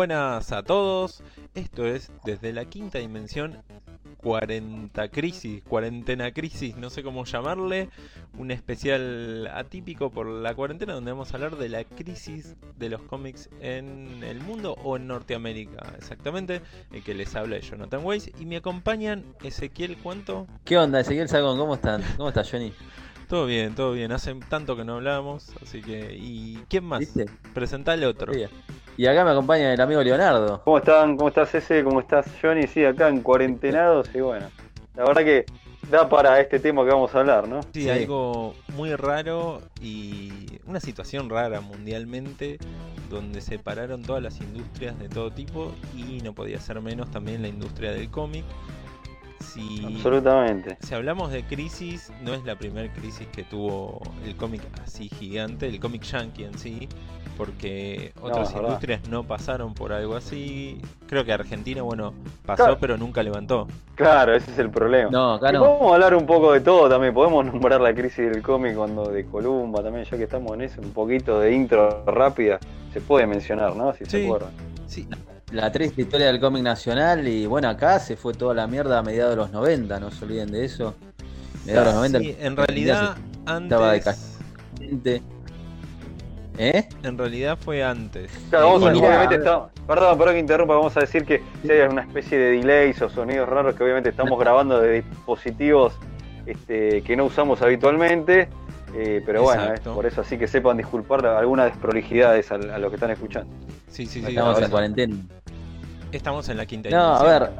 Buenas a todos, esto es desde la quinta dimensión 40 crisis, cuarentena crisis, no sé cómo llamarle, un especial atípico por la cuarentena donde vamos a hablar de la crisis de los cómics en el mundo o en Norteamérica, exactamente, el que les habla es Jonathan Weiss y me acompañan Ezequiel, ¿cuánto? ¿Qué onda, Ezequiel Sagón? ¿Cómo están? ¿Cómo estás, Johnny? Todo bien, todo bien, hace tanto que no hablamos, así que... ¿Y quién más? ¿Viste? Presentale otro. Bien. Y acá me acompaña el amigo Leonardo. ¿Cómo están? ¿Cómo estás ese? ¿Cómo estás Johnny? Sí, acá en cuarentenados y bueno, la verdad que da para este tema que vamos a hablar, ¿no? Sí, Sí. algo muy raro y una situación rara mundialmente donde se pararon todas las industrias de todo tipo y no podía ser menos también la industria del cómic. Si, Absolutamente. si hablamos de crisis, no es la primera crisis que tuvo el cómic así gigante, el cómic yankee en sí, porque otras verdad. industrias no pasaron por algo así. Creo que Argentina, bueno, pasó Claro. pero nunca levantó. Claro, ese es el problema. No, no. Podemos hablar un poco de todo también, podemos nombrar la crisis del cómic cuando de Columba también, ya que estamos en eso, un poquito de intro rápida, se puede mencionar, ¿no? Si Sí. se acuerdan. Sí, La triste historia del cómic nacional y bueno, acá se fue toda la mierda a mediados de los 90, no se olviden de eso. Mediados de los 90. sí, en realidad estaba de antes... ¿Eh? En realidad fue antes. Claro, vamos a, Mirá, obviamente estamos, perdón, perdón que interrumpa, vamos a decir que si hay una especie de delays o sonidos raros que obviamente estamos grabando de dispositivos este, que no usamos habitualmente, eh, pero bueno, es por eso así que sepan disculpar algunas desprolijidades a, a los que están escuchando. Sí, sí, sí. Estamos en cuarentena. estamos en la quinta No, a ver.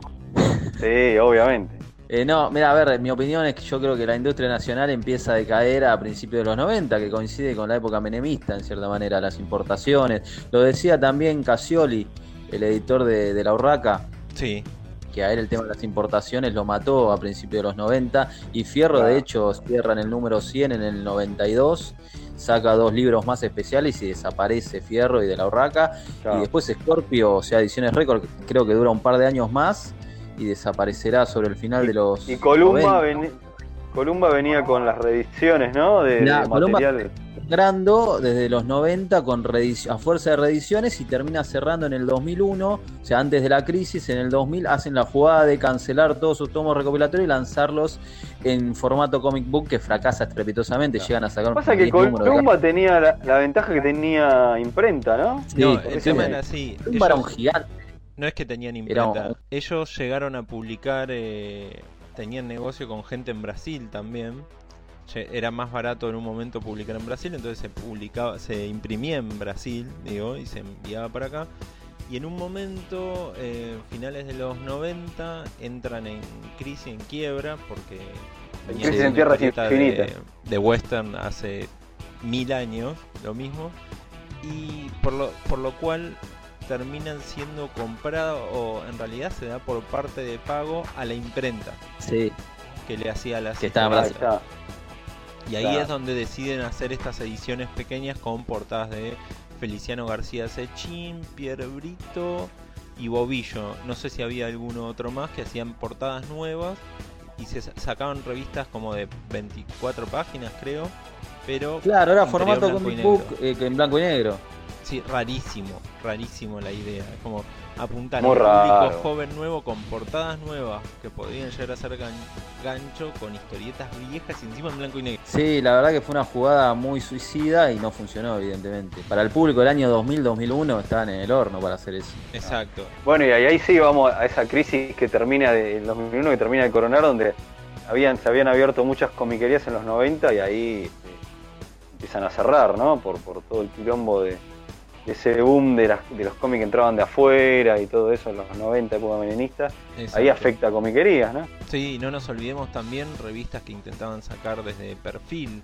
Sí, obviamente. Eh, no, mira, a ver, mi opinión es que yo creo que la industria nacional empieza a decaer a principios de los 90, que coincide con la época menemista, en cierta manera, las importaciones. Lo decía también Casioli, el editor de, de La Urraca, Sí, que a él el tema de las importaciones lo mató a principios de los 90 y Fierro de hecho cierra en el número 100 en el 92 saca dos libros más especiales y desaparece Fierro y de la Urraca Claro. y después Scorpio, o sea, Ediciones Record creo que dura un par de años más y desaparecerá sobre el final de los Y Columba, 90. veni- Columba venía con las reediciones, ¿no? De, Nah, de Columba- material. Sangrando desde los 90 con a fuerza de reediciones y termina cerrando en el 2001, o sea, antes de la crisis, en el 2000 hacen la jugada de cancelar todos sus tomos recopilatorios y lanzarlos en formato comic book que fracasa estrepitosamente, Claro. llegan a sacar Pasa que 10 números de Columba tenía la, la ventaja que tenía imprenta, ¿no? Sí, no, el tema era así. Columba era un gigante. No es que tenían imprenta. un- Ellos llegaron a publicar, eh, tenían negocio con gente en Brasil también. Era más barato en un momento publicar en Brasil, entonces se publicaba, se imprimía en Brasil, digo, y se enviaba para acá. Y en un momento, eh, finales de los 90, entran en crisis, en quiebra, porque venían Crisis en historieta de, de western hace mil años, lo mismo. Y por lo, por lo cual terminan siendo comprados, o en realidad se da por parte de pago a la imprenta Sí, que le hacía las Que estaba. Y ahí Claro. es donde deciden hacer estas ediciones pequeñas con portadas de Feliciano García Sechín, Pierre Brito y Bobillo. No sé si había alguno otro más que hacían portadas nuevas y se sa- sacaban revistas como de 24 páginas, creo. Pero claro, era formato comic book eh, en blanco y negro. Sí, rarísimo, rarísimo la idea. Es como apuntar a un público joven nuevo con portadas nuevas que podrían llegar a ser gan- gancho con historietas viejas y encima en blanco y negro. Sí, la verdad que fue una jugada muy suicida y no funcionó, evidentemente. Para el público del año 2000-2001 estaban en el horno para hacer eso. Exacto. Bueno, y ahí, ahí sí vamos a esa crisis que termina de, en 2001, que termina de coronar, donde habían, se habían abierto muchas comiquerías en los 90 y ahí eh, empiezan a cerrar, ¿no? Por, por todo el quilombo de ese boom de, las- de los cómics que entraban de afuera y todo eso en los 90, época meninista. Ahí afecta a comiquerías, ¿no? Sí, no nos olvidemos también revistas que intentaban sacar desde perfil.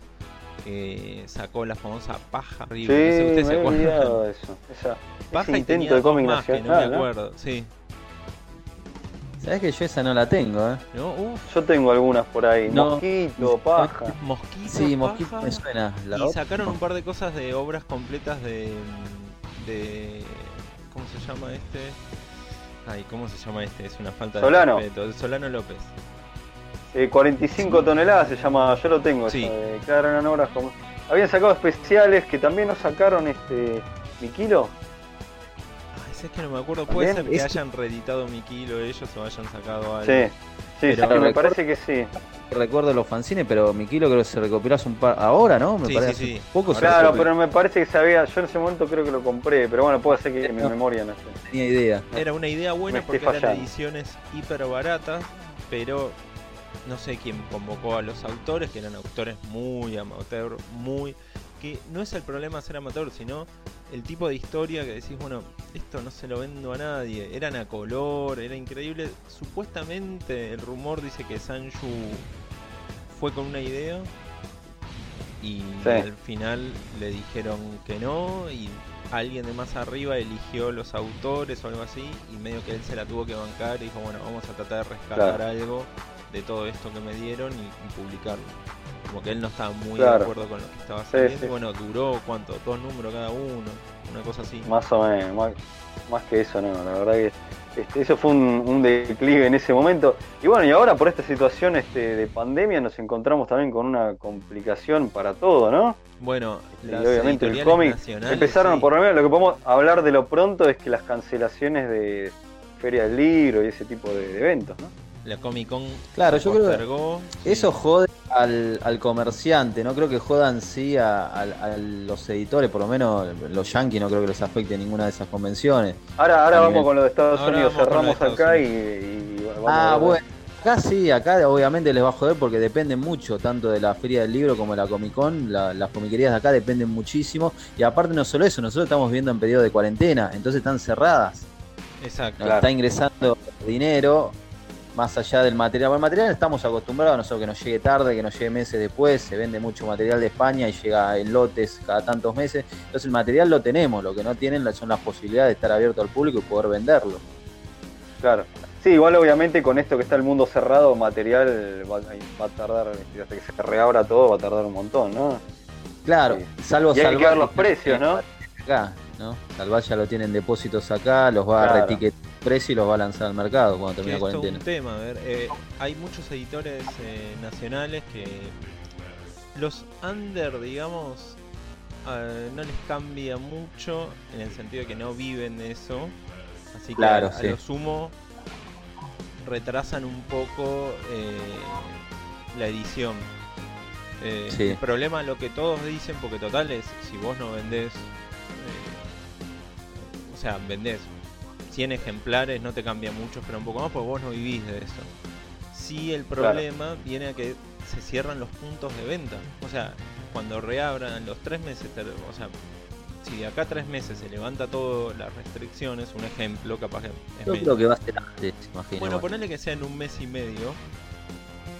Que sacó la famosa paja Sí, no sé, me ¿ustedes se he acuerdan? olvidado de eso. Esa- Paja ese intento de cómic que no me nacional, ¿no? acuerdo. Sí. ¿Sabes que yo esa no la tengo, eh? ¿No? Uf, Yo tengo algunas por ahí. No. Mosquito, paja. mosquito. Sí, Mosquito paja. me suena. La y otra, sacaron un par de cosas de obras completas de, de. ¿Cómo se llama este? Ay, ¿cómo se llama este? Es una falta Solano. de respeto. Solano López. Eh, 45 toneladas se llama, yo lo tengo. Sí. claro, eran obras como. Habían sacado especiales que también nos sacaron este. ¿Mi kilo? Ah, es que no me acuerdo. Puede También ser que es- hayan reeditado mi kilo ellos o hayan sacado algo. Sí, sí, sí, me recuerdo- parece que sí. Recuerdo los fanzines, pero mi kilo creo que se recopiló hace un par. Ahora, ¿no? Me Sí, parece sí, poco se Claro, pero me parece que sabía, yo en ese momento creo que lo compré, pero bueno, puede ser que mi No. memoria no sé. tenía idea. Era una idea buena porque eran fallando. ediciones hiper baratas, pero no sé quién convocó a los autores, que eran autores muy amateur, muy... Que no es el problema ser amateur, sino el tipo de historia que decís, bueno, esto no se lo vendo a nadie. Eran a color, era increíble. Supuestamente el rumor dice que Sanju fue con una idea y Sí. al final le dijeron que no y alguien de más arriba eligió los autores o algo así y medio que él se la tuvo que bancar y dijo bueno vamos a tratar de rescatar Claro. algo de todo esto que me dieron y, y publicarlo como que él no estaba muy Claro. de acuerdo con lo que estaba haciendo sí. bueno duró cuánto dos números cada uno una cosa así Más o menos, más, más que eso, no, la verdad que este, eso fue un, un declive en ese momento. Y bueno, y ahora por esta situación este, de pandemia nos encontramos también con una complicación para todo, ¿no? bueno Y las obviamente el cómic nacionales, empezaron, sí. por lo menos lo que podemos hablar de lo pronto es que las cancelaciones de Feria del Libro y ese tipo de, de eventos, ¿no? la Comic Con Claro, se yo creo que postergó, sí. Eso jode al, al comerciante, no creo que jodan sí a, a- a los editores, por lo menos los yankees no creo que les afecte ninguna de esas convenciones. Ahora, ahora vamos nivel- con lo de Estados Ahora Unidos, cerramos Estados acá y, y vamos a ah, bueno, acá sí, acá obviamente les va a joder porque dependen mucho, tanto de la Feria del Libro como de la Comic Con, la- las comiquerías de acá dependen muchísimo, y aparte no solo eso, nosotros estamos viendo en periodo de cuarentena, entonces están cerradas, exacto Claro. está ingresando dinero. Más allá del material, bueno, el material estamos acostumbrados a nosotros que nos llegue tarde, que nos llegue meses después, se vende mucho material de España y llega en lotes cada tantos meses, entonces el material lo tenemos, lo que no tienen son las posibilidades de estar abierto al público y poder venderlo. Claro. Sí, igual obviamente con esto que está el mundo cerrado, material va, va a tardar, hasta que se reabra todo, va a tardar un montón, ¿no? Claro, Sí. salvo Y hay que Salvat, ver los precios, ¿no? Acá, ¿no? Salvat ya lo tienen depósitos acá, los va a Claro. el precio y los va a lanzar al mercado cuando termine la es cuarentena. un tema, a ver, eh, hay muchos editores eh, nacionales que los under, digamos, eh, no les cambia mucho en el sentido de que no viven de eso, así que Claro, a sí. lo sumo retrasan un poco eh, la edición. Sí. El problema, lo que todos dicen, porque total es, si vos no vendés, o sea, vendés 100 ejemplares, no te cambia mucho, pero un poco más, porque vos no vivís de eso. Sí, el problema viene a que se cierran los puntos de venta. O sea, cuando reabran los tres meses, o sea, si de acá a tres meses se levanta todas las restricciones, un ejemplo, capaz que es Yo menos. creo que va a ser antes, imagino. Bueno, ponele que sea en un mes y medio.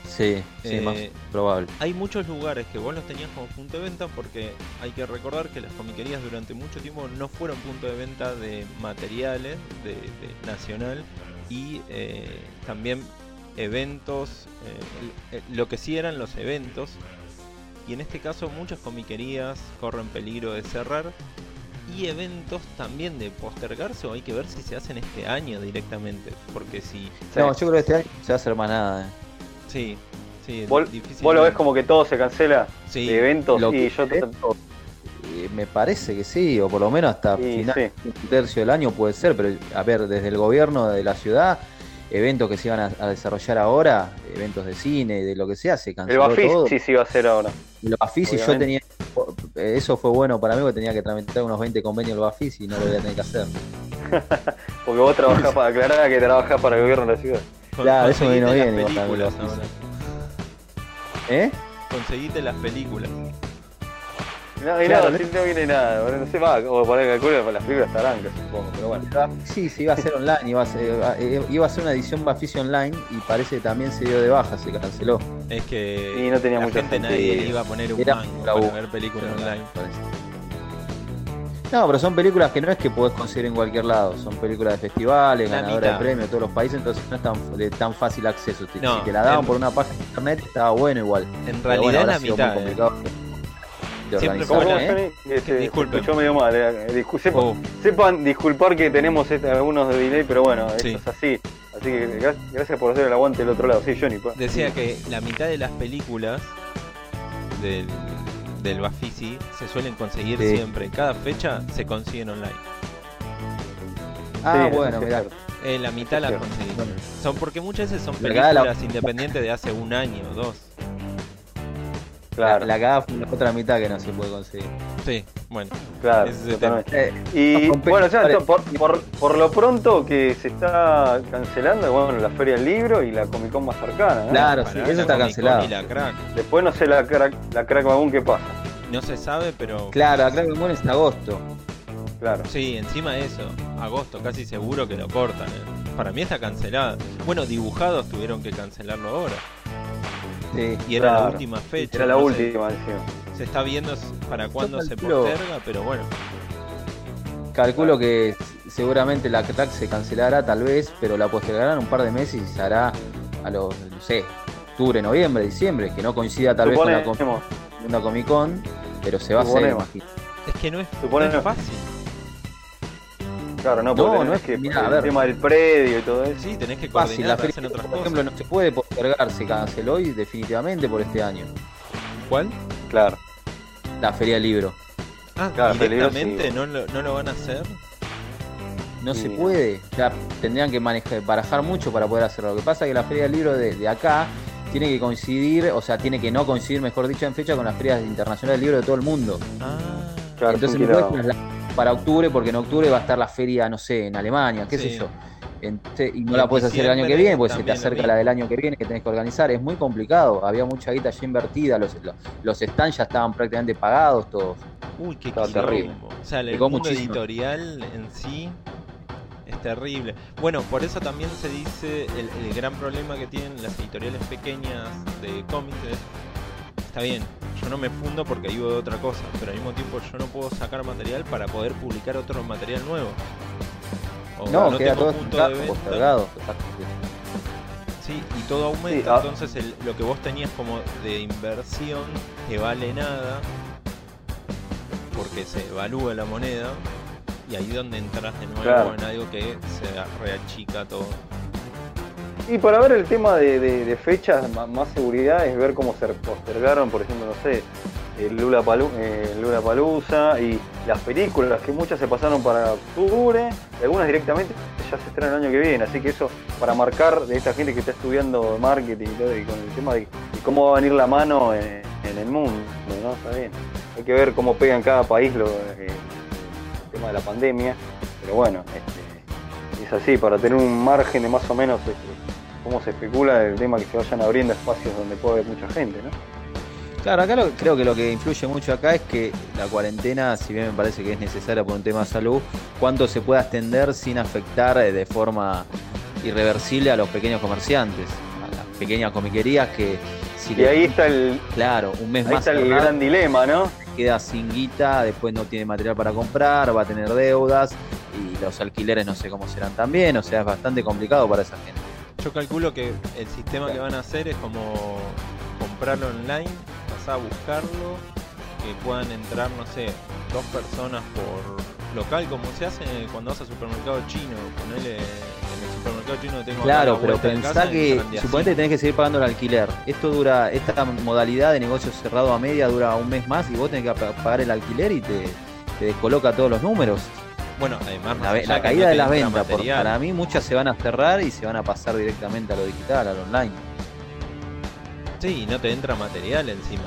Sí, sí, eh, más probable. Hay muchos lugares que vos los tenías como punto de venta porque hay que recordar que las comiquerías durante mucho tiempo no fueron punto de venta de materiales de, de nacional y eh, también eventos, eh, lo que sí eran los eventos y en este caso muchas comiquerías corren peligro de cerrar y eventos también de postergarse o hay que ver si se hacen este año directamente porque si. No, yo creo que este año se va a hacer más nada. Sí, sí, ¿Vos, vos lo ves como que todo se cancela Sí. de eventos Lo y que- yo te- Eh, me parece que sí, o por lo menos hasta y final sí. un tercio del año puede ser, pero a ver, desde el gobierno de la ciudad, eventos que se iban a, a desarrollar ahora, eventos de cine, de lo que sea, se El canceló Bafis todo. sí sí va a ser ahora. El Bafisi yo obviamente. tenía, eso fue bueno para mí porque tenía que tramitar unos 20 convenios el Bafisi y no lo voy a tener que hacer. Porque vos trabajás para aclarar que trabajás para el gobierno de la ciudad. Claro, eso me vino bien igual películas ahora. ¿Eh? Conseguite las películas. No, y Claro, nada, sí, no viene nada, boludo, no sé más, o poner calculo para las películas tarancas, supongo, pero bueno. Sí, sí, iba a ser online, iba a ser, eh, iba a ser una edición Bafisi online y parece que también se dio de baja, se canceló. Es que Y no tenía la mucho gente nadie sentido. iba a poner un Era mango para ver películas online. Parece. No, pero son películas que no es que podés conseguir en cualquier lado, son películas de festivales, La ganadoras mitad. de premios de todos los países, entonces no es tan, de tan fácil acceso. Si- No, si te la daban en- por una página de internet estaba bueno igual. En Pero realidad bueno, la mitad. muy eh. complicado de Siempre organizar, ¿Cómo, cómo, Hola, ¿eh? Se Disculpen. escuchó medio mal. eh, Oh, Sepan disculpar que tenemos este- algunos de delay, pero bueno, Sí. esto es así. Así que gra- gracias por hacer el aguante del otro lado. Sí, Johnny. pa. decía que la mitad de las películas del, del Bafisi se suelen conseguir Sí. siempre. Cada fecha se consiguen online. Ah, Sí, bueno, mirá. Eh, la mitad la. Bueno. Son porque muchas veces son la- películas independientes de hace un año o dos. Claro, La, la cagada fue la otra mitad que no se puede conseguir. Sí, bueno. claro, ese totalmente. Eh, Y bueno, ya, esto, por, por, por lo pronto que se está cancelando, bueno, la Feria del Libro y la Comic Con más cercana, ¿no? Claro, Para sí, la eso está cancelado. Y la crack. Después no sé la crack, la crack Wagon qué pasa. No se sabe, pero. Claro, acá que es agosto. Claro. Sí, encima de eso, agosto casi seguro que lo cortan. eh. Para mí está cancelada. Bueno, dibujados tuvieron que cancelarlo ahora. Sí. Y era la última fecha. Era la no sé, última, encima. se está viendo para cuándo se posterga, pero bueno. Calculo que seguramente la crack se cancelará tal vez, pero la postergarán un par de meses y se hará a los, no sé, octubre, noviembre, diciembre, que no coincida tal vez con la Suponemos, segunda Comic Con, pero se va a hacer, imagino. Es que no es, no es fácil. Claro, no, No, no es- que mirá, a el ver. tema del predio y todo eso. Sí, tenés que Fácil, coordinar, la feria, hacen otras por cosas. ejemplo, no se puede postergar, se canceló y definitivamente por este año. ¿Cuál? Claro. La Feria del Libro. Ah, Claro, directamente sí. no, lo, no lo van a hacer. No Sí. se puede, ya tendrían que manejar, barajar mucho para poder hacerlo. Lo que pasa es que la Feria del Libro de, de acá tiene que coincidir, o sea, tiene que no coincidir, mejor dicho, en fecha con las ferias internacionales del libro de todo el mundo. Ah, Claro, Entonces es no puedes trasladar para octubre, porque en octubre va a estar la feria, no sé, en Alemania, qué Sí. sé yo. Ente- y no Y la puedes hacer el año que viene, porque se te acerca la del año que viene que tenés que organizar. Es muy complicado, había mucha guita ya invertida, los, los, stands ya estaban prácticamente pagados todos. uy, qué terrible. O sea, el Pegó mundo muchísimo. editorial en sí es terrible. Bueno, por eso también se dice el, el gran problema que tienen las editoriales pequeñas de cómics está bien, yo no me fundo porque vivo de otra cosa, pero al mismo tiempo yo no puedo sacar material para poder publicar otro material nuevo. O No, queda tengo todo punto de venta. Sí, y todo aumenta, Sí, ah. entonces el- lo que vos tenías como de inversión que vale nada, porque se evalúa la moneda, y ahí donde entras de nuevo Claro. en algo que se reachica todo. Y para ver el tema de, de- fechas, más seguridad, es ver cómo se postergaron, por ejemplo, no sé, el Lula, Palu, eh, Lula Palusa y las películas, que muchas se pasaron para octubre, algunas directamente ya se estrenan el año que viene. Así que eso, para marcar de esta gente que está estudiando marketing y todo, y con el tema de, cómo va a venir la mano en, en el mundo, ¿no? Está bien. Hay que ver cómo pega en cada país lo, eh, el tema de la pandemia, pero bueno, este, es así, para tener un margen de más o menos este, cómo se especula el tema que se vayan abriendo espacios donde puede haber mucha gente, ¿no? Claro, acá lo- creo que lo que influye mucho acá es que la cuarentena, si bien me parece que es necesaria por un tema de salud, cuánto se puede extender sin afectar eh, de forma irreversible a los pequeños comerciantes, a las pequeñas comiquerías que si Y ahí está el, claro, un mes ahí más está el gran dilema, ¿no? queda sin guita, después no tiene material para comprar, va a tener deudas y los alquileres no sé cómo serán también, o sea, es bastante complicado para esa gente. Yo calculo que el sistema que van a hacer es como comprarlo online, pasar a buscarlo, que puedan entrar, no sé, dos personas por local, como se hace cuando vas al supermercado chino, ponele en el supermercado chino tengo Claro, la pero pensá que suponete que tenés que seguir pagando el alquiler. Esto dura, esta modalidad de negocio cerrado a media dura un mes más y vos tenés que pa- pagar el alquiler y te, te descoloca todos los números. Bueno, además, La, la caída no de las ventas, por- para mí muchas se van a cerrar y se van a pasar directamente a lo digital, al online. Sí, y no te entra material encima.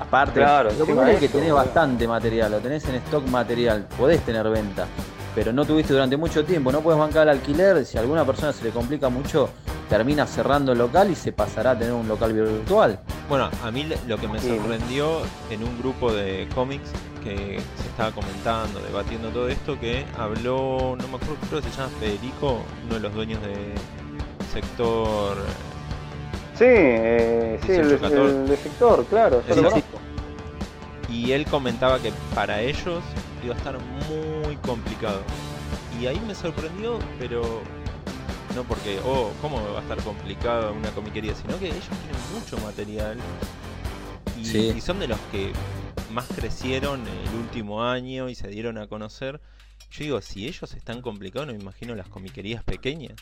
Aparte, Claro, lo pasa es que tenés bastante material, lo tenés en stock material, podés tener venta, pero no tuviste durante mucho tiempo, no puedes bancar el alquiler, si a alguna persona se le complica mucho, termina cerrando el local y se pasará a tener un local virtual. Bueno, a mí lo que me sorprendió en un grupo de cómics que se estaba comentando, debatiendo todo esto, que habló, no me acuerdo, creo que se llama Federico, uno de los dueños de sector Sí, eh, sí, el, 18, 14. el de sector, claro, yo lo y él comentaba que para ellos iba a estar muy complicado. Y ahí me sorprendió, pero no porque, oh, ¿cómo va a estar complicado una comiquería? Sino que ellos tienen mucho material y, Sí. y son de los que más crecieron el último año y se dieron a conocer. Yo digo, si ellos están complicados, no me imagino las comiquerías pequeñas.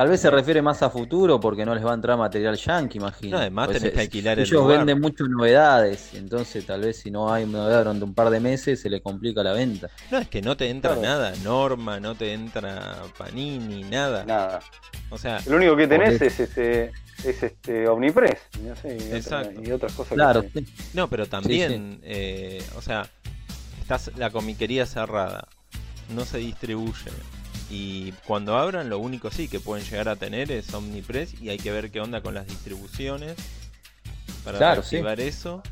Tal vez se refiere más a futuro porque no les va a entrar material yankee, imagino. No, además Pues tenés que es- alquilar el Ellos lugar. venden muchas novedades, entonces tal vez si no hay novedad durante un par de meses se le complica la venta. No, es que no te entra Claro. nada, Norma, no te entra Panini, nada. Nada. O sea, Lo único que tenés es este es este Omnipress y, no sé, y, otra- Exacto. y otras cosas Claro, que sí. no, pero también, eh, o sea, estás la comiquería cerrada, no se distribuye. Y cuando abran, lo único sí que pueden llegar a tener es Omnipress y hay que ver qué onda con las distribuciones para Claro, sí. reactivar eso.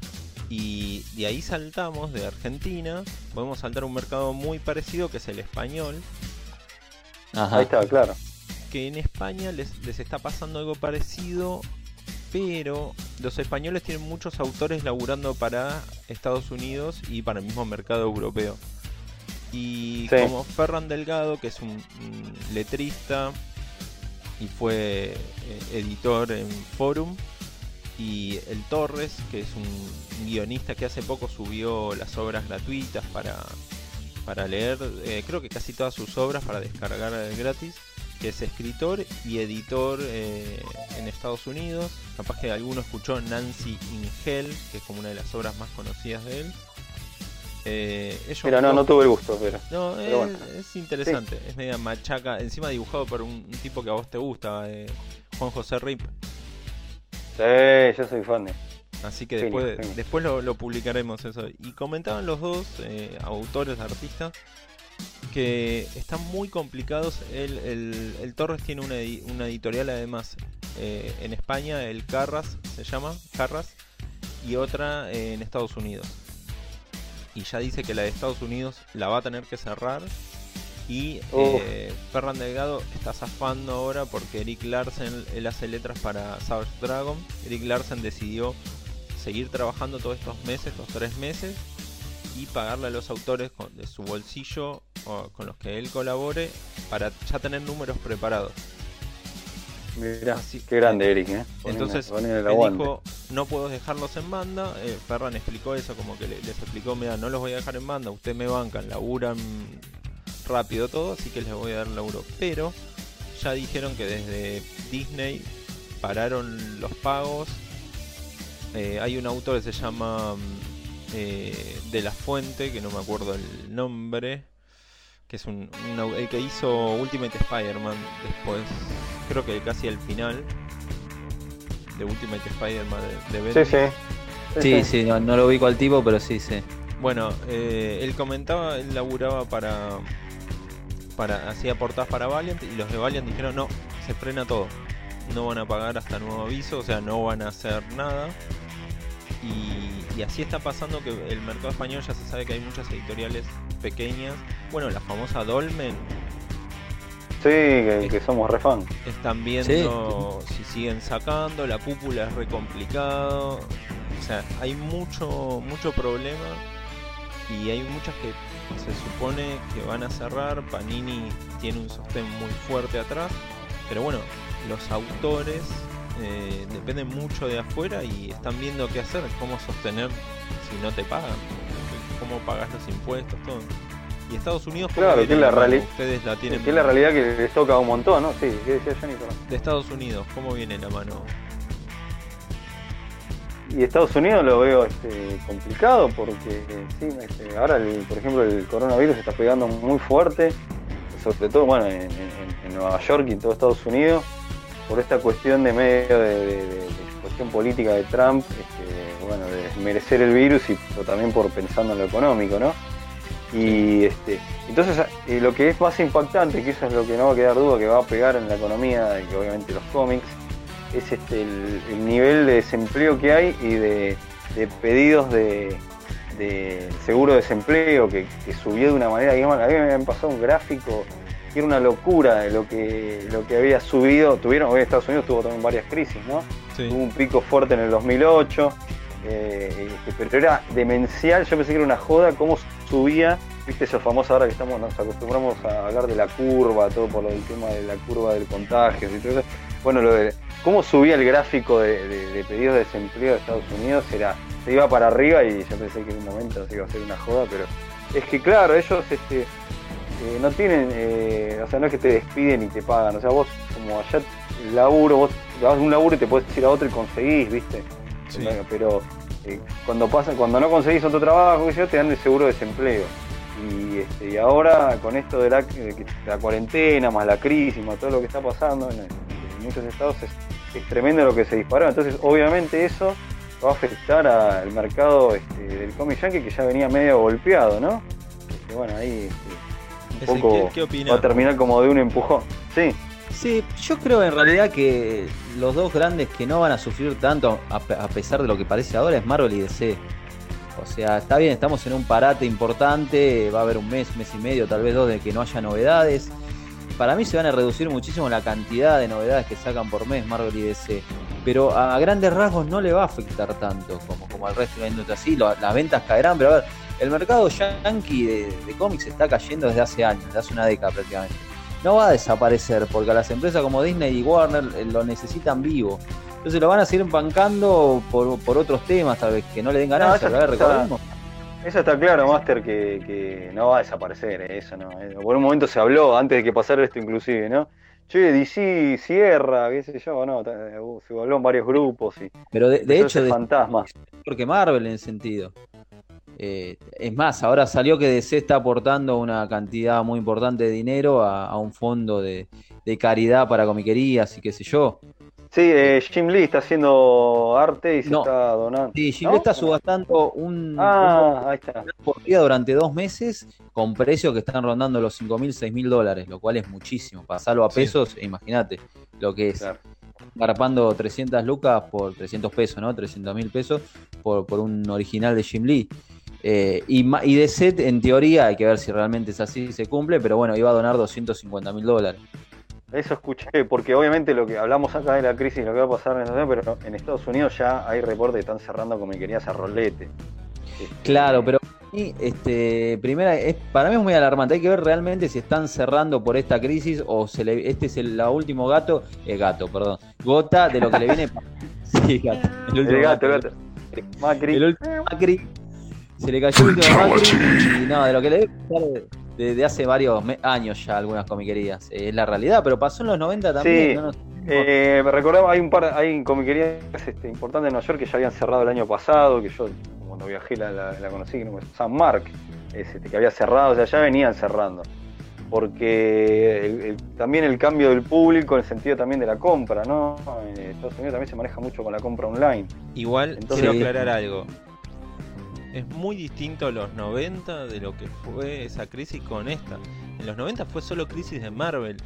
Y de ahí saltamos de Argentina, podemos saltar a un mercado muy parecido que es el español, Ajá. ahí está, claro. que en España les, les está pasando algo parecido, pero los españoles tienen muchos autores laburando para Estados Unidos y para el mismo mercado europeo. Y Sí. como Ferran Delgado, que es un, un letrista y fue eh, editor en Forum, y el Torres, que es un guionista que hace poco subió las obras gratuitas para, para leer, eh, creo que casi todas sus obras para descargar gratis, que es escritor y editor eh, en Estados Unidos. Capaz que alguno escuchó Nancy in Hell, que es como una de las obras más conocidas de él. Eh, ellos no, no tuve el gusto, pero. no, Pero es, bueno. es interesante, es media machaca, encima dibujado por un, un tipo que a vos te gusta, eh, Juan José Rip. Sí, yo soy fan de. Así que después, después lo, lo publicaremos eso. Y comentaban los dos, eh, autores, artistas, que están muy complicados. El, el- el Torres tiene una, una editorial además eh, en España, el Carras se llama, Carras, y otra eh, en Estados Unidos. Y ya dice que la de Estados Unidos la va a tener que cerrar. Y eh, Ferran Delgado está zafando ahora porque Eric Larsen, él hace letras para Savage Dragon. Eric Larsen decidió seguir trabajando todos estos meses, estos tres meses, y pagarle a los autores con, de su bolsillo o con los que él colabore para ya tener números preparados. Mirá, Así- qué grande Eric, ¿eh? Entonces, ponele el él dijo, no puedo dejarlos en banda. Eh, Ferran explicó eso, como que le- les explicó, mira, no los voy a dejar en banda, ustedes me bancan, laburan rápido todo, así que les voy a dar laburo. Pero ya dijeron que desde Disney pararon los pagos. Eh, hay un autor que se llama mm, eh, De la Fuente, que no me acuerdo el nombre, que es un, un el que hizo Ultimate Spider-Man después, creo que casi al final de Ultimate Spider-Man de, de Sí, sí. Sí, sí, no, no lo ubico al tipo, pero sí, sí. Bueno, eh, él comentaba, él laburaba para. para hacía portadas para Valiant y los de Valiant dijeron no, se frena todo. No van a pagar hasta nuevo aviso, o sea, no van a hacer nada. Y, y así está pasando que el mercado español ya se sabe que hay muchas editoriales pequeñas. Bueno, la famosa Dolmen Sí, que, que somos re fan. están viendo si siguen sacando, la cúpula es re complicado. O sea, hay mucho, mucho problema y hay muchas que se supone que van a cerrar. Panini tiene un sostén muy fuerte atrás, pero bueno, los autores eh, dependen mucho de afuera y están viendo qué hacer, cómo sostener si no te pagan, cómo pagas los impuestos, todo. Y Estados Unidos, ¿cómo Claro, que la mano? reali- ustedes la tienen Que es la realidad que les toca un montón, ¿no? Sí, ¿qué decía? Perdón. de Estados Unidos, ¿cómo viene la mano? Y Estados Unidos lo veo este, complicado porque sí, este, ahora, el- por ejemplo, el coronavirus está pegando muy fuerte, sobre todo bueno, en, en- en Nueva York y en todo Estados Unidos, por esta cuestión de medio de, de- de- de cuestión política de Trump, este, bueno, de desmerecer el virus y pero también por pensando en lo económico, ¿no? Y este, entonces eh, lo que es más impactante, que eso es lo que no va a quedar duda que va a pegar en la economía y obviamente los cómics, es este el, el nivel de desempleo que hay y de, de pedidos de, de seguro de desempleo que, que subió de una manera, digamos, a mí me han pasado un gráfico que era una locura de lo que, lo que había subido, tuvieron, hoy Estados Unidos tuvo también varias crisis, ¿no? Sí. Hubo un pico fuerte en el 2008, eh, este, pero era demencial, yo pensé que era una joda cómo subía, viste eso famoso ahora que estamos, nos acostumbramos a hablar de la curva, todo por lo del tema de la curva del contagio y todo eso. Bueno, lo de cómo subía el gráfico de, de- de pedidos de desempleo de Estados Unidos, era, se iba para arriba y yo pensé que en un momento se iba a hacer una joda, pero es que claro, ellos este, eh, no tienen, eh, o sea, no es que te despiden y te pagan, o sea, vos como allá laburo, vos vas a un laburo y te puedes ir a otro y conseguís, ¿viste? Sí. Pero eh, cuando pasa, cuando no conseguís otro trabajo, te dan el seguro de desempleo. Y, este, y ahora con esto de la, de cuarentena, más la crisis, más todo lo que está pasando en, en muchos estados, es, es tremendo lo que se disparó. Entonces, obviamente eso va a afectar al mercado este, del cómic yankee que ya venía medio golpeado, ¿no? Este, bueno, ahí este, un poco va a terminar como de un empujón. Sí, Sí, yo creo en realidad que los dos grandes que no van a sufrir tanto, a, pe- a pesar de lo que parece ahora, es Marvel y DC. O sea, está bien, estamos en un parate importante, va a haber un mes, mes y medio, tal vez dos, de que no haya novedades. Para mí se van a reducir muchísimo la cantidad de novedades que sacan por mes Marvel y DC. Pero a grandes rasgos no le va a afectar tanto como, como al resto de la industria. Sí, las ventas caerán, pero a ver, el mercado yankee de, de cómics está cayendo desde hace años, desde hace una década prácticamente no va a desaparecer porque a las empresas como Disney y Warner eh, lo necesitan vivo. Entonces lo van a seguir bancando por, por otros temas, tal vez que no le den ganancia. No, eso está- recordemos. Eso está claro, Master, que, que no va a desaparecer, eh, eso no. eh. Por un momento se habló, antes de que pasara esto inclusive, ¿no? Che, DC cierra, qué sé yo, no, se habló en varios grupos y Pero de, hecho, ese de- fantasma. porque Marvel en sentido. Eh, es más, ahora salió que DC está aportando una cantidad muy importante de dinero a, a un fondo de, de caridad para comiquerías y qué sé yo. Sí, eh, Jim Lee está haciendo arte y se No. está donando. Sí, Jim ¿No? Lee está subastando un, un Ah, ahí está. por día durante dos meses con precios que están rondando los 5 mil, 6 mil dólares, lo cual es muchísimo. Pasarlo a Sí. pesos, e imagínate lo que es. Claro. Garpando 300 lucas por 300 pesos, ¿no? 300 mil pesos por, por un original de Jim Lee. Eh, y, y DC, en teoría, hay que ver si realmente es así, se cumple, pero bueno, iba a donar 250 mil dólares. Eso escuché, porque obviamente lo que hablamos acá de la crisis, lo que va a pasar en Estados Unidos, pero en Estados Unidos ya hay reportes que están cerrando comiquerías a rolete. Este, Claro, pero para mí, este, primera, es, para mí es muy alarmante. Hay que ver realmente si están cerrando por esta crisis o se le, este es el la último gato, eh, gato, perdón, gota de lo que le viene. sí, gato. El último El gato, gato. gato. Macri. El último Macri. Se le cayó el y no, de lo que le debe desde hace varios años ya algunas comiquerías. Eh, es la realidad, pero pasó en los 90 también. Sí. no nos- Eh, me recordaba, hay un par, hay comiquerías este, importantes en Nueva York que ya habían cerrado el año pasado, que yo cuando viajé la, la, la conocí, que no me- San Mark, es, este, que había cerrado, o sea, ya venían cerrando. Porque el- el- también el cambio del público, en el sentido también de la compra, ¿no? En Estados Unidos también se maneja mucho con la compra online. Igual Entonces- quiero aclarar algo. Es muy distinto los 90 de lo que fue esa crisis con esta. En los 90 fue solo crisis de Marvel.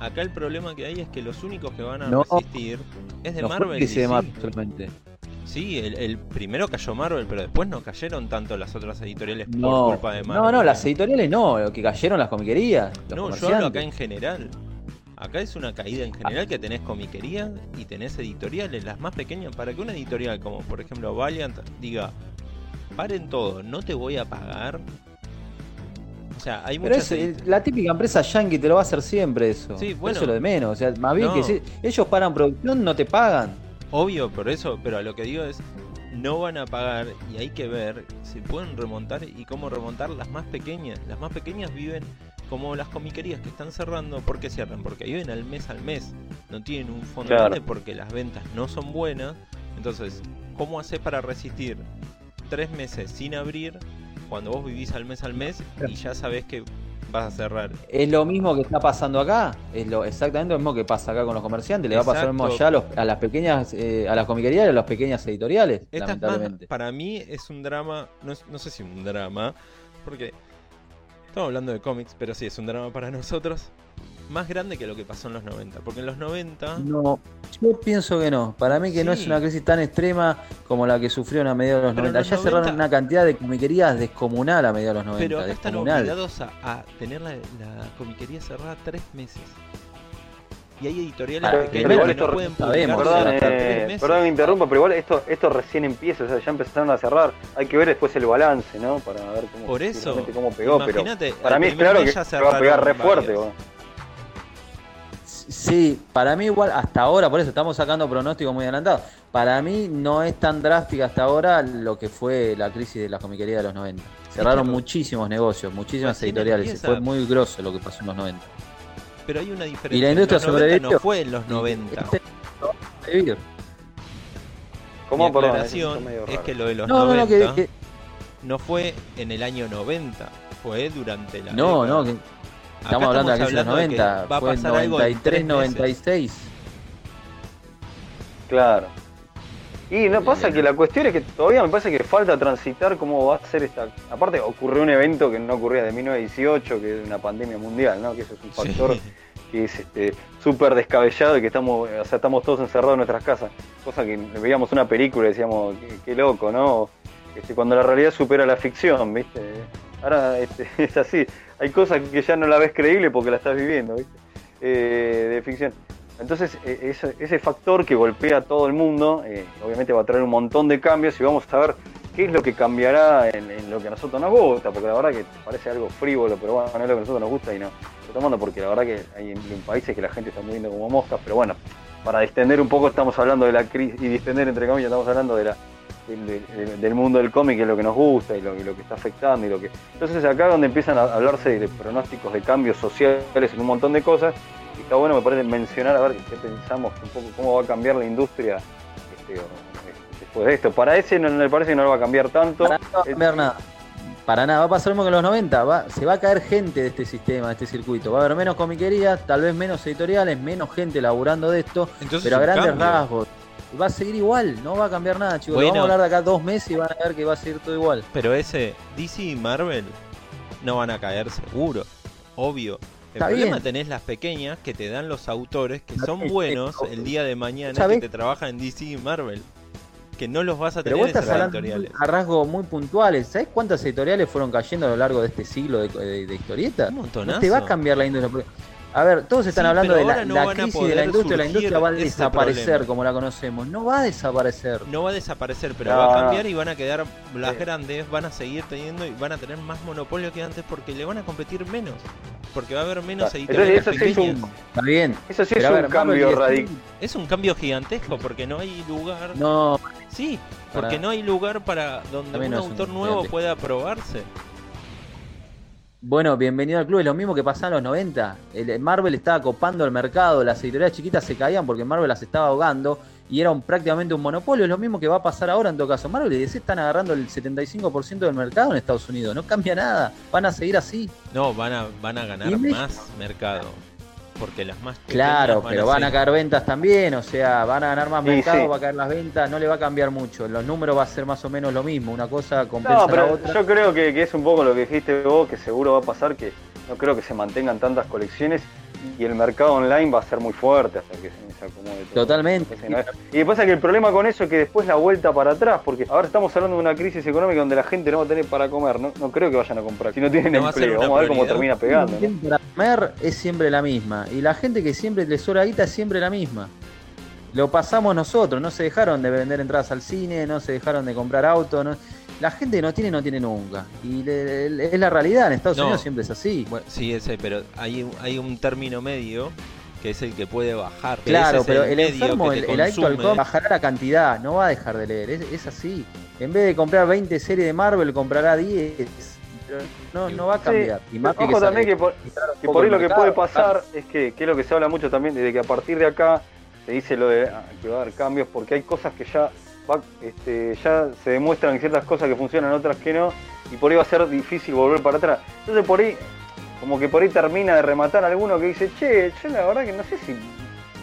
Acá el problema que hay es que los únicos que van a No. resistir es de no fue Marvel. y crisis de. Marvel solamente. Sí, el, el primero cayó Marvel, pero después no cayeron tanto las otras editoriales por culpa de Marvel. no, no, las editoriales no, lo que cayeron las comiquerías. Los No, yo hablo acá en general. Acá es una caída en general que tenés comiquería y tenés editoriales, las más pequeñas, para que una editorial como por ejemplo Valiant diga, paren todo, no te voy a pagar. O sea, hay Pero muchas... es, la típica empresa yankee te lo va a hacer siempre eso. Sí, bueno. Eso es lo de menos. O sea, más bien No. que si ellos paran producción, no te pagan. Obvio, por eso, pero a lo que digo es, no van a pagar y hay que ver si pueden remontar y cómo remontar las más pequeñas. Las más pequeñas viven como las comiquerías que están cerrando. ¿Por qué cierran? Porque viven al mes al mes. No tienen un fondo Claro. grande porque las ventas no son buenas. Entonces, ¿cómo haces para resistir tres meses sin abrir cuando vos vivís al mes al mes y ya sabés que vas a cerrar? Es lo mismo que está pasando acá. Es lo exactamente lo mismo que pasa acá con los comerciantes. Le va a pasar lo mismo allá a, los- a las pequeñas, eh, a las comiquerías y a las pequeñas editoriales, más, lamentablemente. para mí es un drama, no, es- no sé si un drama, porque estamos hablando de cómics, pero sí es un drama para nosotros, más grande que lo que pasó en los 90, porque en los 90... No, yo pienso que no. Para mí que no es Sí. una crisis tan extrema como la que sufrieron a mediados de los Pero en 90. los Ya cerraron 90 una cantidad de comiquerías descomunal a mediados de los 90. Pero acá están descomunal. obligados a, a tener la, la comiquería cerrada tres meses. Y hay editoriales Ah, que esto no pueden sabemos, Perdón, eh, tres meses. perdón que interrumpa, pero igual esto, esto recién empieza, o sea, ya empezaron a cerrar. Hay que ver después el balance, ¿no? Para ver cómo, Por eso, realmente cómo pegó, pero Imagínate, para mí es claro que va a pegar re cerraron fuerte. varias. Sí, para mí igual hasta ahora, por eso estamos sacando pronósticos muy adelantados. Para mí no es tan drástica hasta ahora lo que fue la crisis de la comiquería de los 90. Cerraron que- muchísimos negocios, muchísimas Recién editoriales. Fue muy grosso lo que pasó en los 90. Pero hay una diferencia. Y la industria en los 90 sobrevivió. no fue en los 90. Este-. ¿Cómo? Mi Perdón, aclaración medio es raro. que lo de los No, no, 90 no, que, que- no fue en el año 90, fue durante la no, década. no, que estamos hablando de la crisis de los hablando de que 90, va a fue en pasar algo en 93, tres meses. 96. Claro. Y no pasa que la cuestión es que todavía me parece que falta transitar cómo va a ser esta. Aparte, ocurrió un evento que no ocurría de 1918, que es una pandemia mundial, ¿no? Que eso es un Sí. factor que es este, súper descabellado y que estamos, o sea, estamos todos encerrados en nuestras casas. Cosa que veíamos una película y decíamos, qué, qué loco, ¿no? Este, cuando la realidad supera la ficción, ¿viste? Ahora este, es así. Hay cosas que ya no la ves creíble porque la estás viviendo, ¿viste? Eh, de ficción. Entonces, eh, ese, factor que golpea a todo el mundo, eh, obviamente va a traer un montón de cambios y vamos a ver qué es lo que cambiará en, lo que a nosotros nos gusta, porque la verdad que parece algo frívolo, pero bueno, lo que a nosotros nos gusta y no tomando porque la verdad que hay en, en países que la gente está muriendo como moscas, pero bueno, para distender un poco estamos hablando de la crisis, y distender entre comillas estamos hablando de la del, del- del mundo del cómic, que es lo que nos gusta y lo, y lo que está afectando y lo que... Entonces acá donde empiezan a hablarse de pronósticos de cambios sociales en un montón de cosas, y está bueno me parece mencionar a ver qué pensamos, un poco cómo va a cambiar la industria este, o- después de esto. Para ese no me parece que no lo va a cambiar tanto. Para nada va a cambiar nada. Para nada, va a pasar lo mismo que en los 90, va, se va a caer gente de este sistema, de este circuito. Va a haber menos comiquerías, tal vez menos editoriales, menos gente laburando de esto, Entonces pero a grandes cambio. rasgos. Va a seguir igual, no va a cambiar nada, chicos. Bueno. Vamos a hablar de acá dos meses y van a ver que va a seguir todo igual. Pero ese DC y Marvel no van a caer seguro, obvio. El Está problema bien. tenés las pequeñas que te dan los autores que son buenos el día de mañana ¿Sabés? que te trabajan en DC y Marvel. Que no los vas a Pero tener vos estás editoriales. a rasgos muy puntuales. ¿Sabés cuántas editoriales fueron cayendo a lo largo de este siglo de, de- de historieta? Un No montonazo. te va a cambiar la industria. A ver, todos están Sí, hablando de la, ahora no la van a crisis de la poder industria. La industria va a desaparecer problema. como la conocemos. No va a desaparecer. No va a desaparecer, pero No, va a no. cambiar y van a quedar las Sí. grandes, van a seguir teniendo y van a tener más monopolio que antes porque le van a competir menos. Porque va a haber menos Claro. editoriales Entonces, eso sí es un- pequeñas. Está bien. Eso sí Pero es un ver, cambio radical. Es un cambio gigantesco porque no hay lugar. No, Sí, Para- porque no hay lugar para donde un autor nuevo pueda probarse. Bueno, bienvenido al club, es lo mismo que pasaba en los 90. El, Marvel estaba copando el mercado, las editoriales chiquitas se caían porque Marvel las estaba ahogando y era un, prácticamente un monopolio. Es lo mismo que va a pasar ahora en todo caso. Marvel y DC están agarrando el 75% del mercado en Estados Unidos. No cambia nada, van a seguir así. No, van a, van a ganar más mercado. Porque las más Claro, pero van a caer ventas también, o sea, van a ganar más Sí, mercado, sí. va a caer las ventas, no le va a cambiar mucho. Los números va a ser más o menos lo mismo, una cosa compensa No, la pero otra. yo creo que, que es un poco lo que dijiste vos, que seguro va a pasar, que no creo que se mantengan tantas colecciones y el mercado online va a ser muy fuerte hasta que se, se acomode todo. Totalmente. Y pasa que el problema con eso es que después la vuelta para atrás, porque ahora estamos hablando de una crisis económica donde la gente no va a tener para comer, no, no creo que vayan a comprar, si no tienen No va a ser empleo, vamos a ver cómo termina pegando. ¿no? Para comer es siempre la misma. Y la gente que siempre le sobra guita es siempre la misma. Lo pasamos nosotros, no se dejaron de vender entradas al cine, no se dejaron de comprar autos. no- La gente que no tiene, no tiene nunca. Y le- le- es la realidad, en Estados No. Unidos siempre es así. Bueno, sí, ese, pero hay, un- hay un término medio que es el que puede bajar. que Claro, es pero el, medio enfermo, que el, el adicto al bajará la cantidad, no va a dejar de leer, es, es así. En vez de comprar 20 series de Marvel, comprará 10. Pero no, no va a Sí, cambiar. Y más Ojo también que por, que por ahí lo que puede pasar es que, que es lo que se habla mucho también, de que a partir de acá se dice lo de ah, que va a haber cambios, porque hay cosas que ya este, ya se demuestran ciertas cosas que funcionan, otras que no, y por ahí va a ser difícil volver para atrás. Entonces por ahí, como que por ahí termina de rematar alguno que dice, che, yo la verdad que no sé si